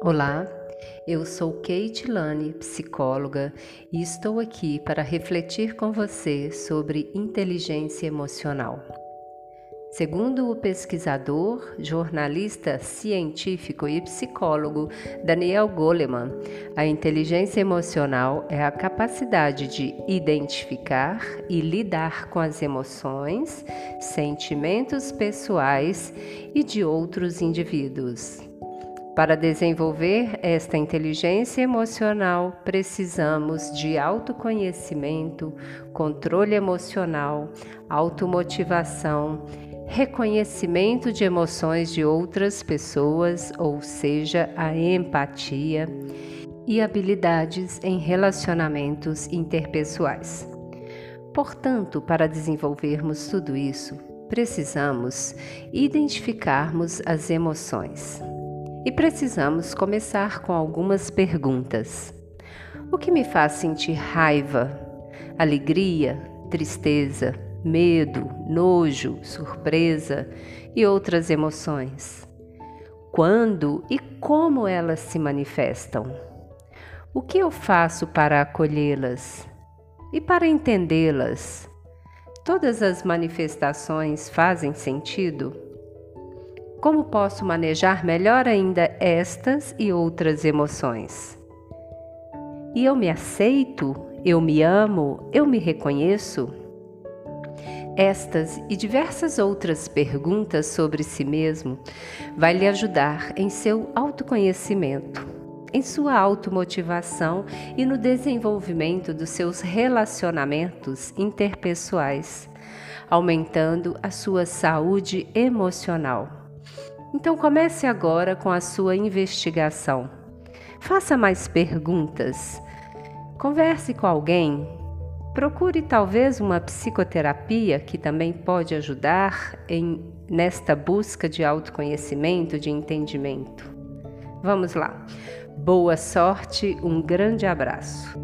Olá, eu sou Kate Lane, psicóloga, e estou aqui para refletir com você sobre inteligência emocional. Segundo o pesquisador, jornalista científico e psicólogo Daniel Goleman, a inteligência emocional é a capacidade de identificar e lidar com as emoções, sentimentos pessoais e de outros indivíduos. Para desenvolver esta inteligência emocional, precisamos de autoconhecimento, controle emocional, automotivação, reconhecimento de emoções de outras pessoas, ou seja, a empatia, e habilidades em relacionamentos interpessoais. Portanto, para desenvolvermos tudo isso, precisamos identificarmos as emoções. E precisamos começar com algumas perguntas. O que me faz sentir raiva, alegria, tristeza, medo, nojo, surpresa e outras emoções? Quando e como elas se manifestam? O que eu faço para acolhê-las e para entendê-las? Todas as manifestações fazem sentido? Como posso manejar melhor ainda estas e outras emoções? E eu me aceito? Eu me amo? Eu me reconheço? Estas e diversas outras perguntas sobre si mesmo vai lhe ajudar em seu autoconhecimento, em sua automotivação e no desenvolvimento dos seus relacionamentos interpessoais, aumentando a sua saúde emocional. Então comece agora com a sua investigação. Faça mais perguntas. Converse com alguém. Procure talvez uma psicoterapia que também pode ajudar em nesta busca de autoconhecimento, de entendimento. Vamos lá. Boa sorte, um grande abraço.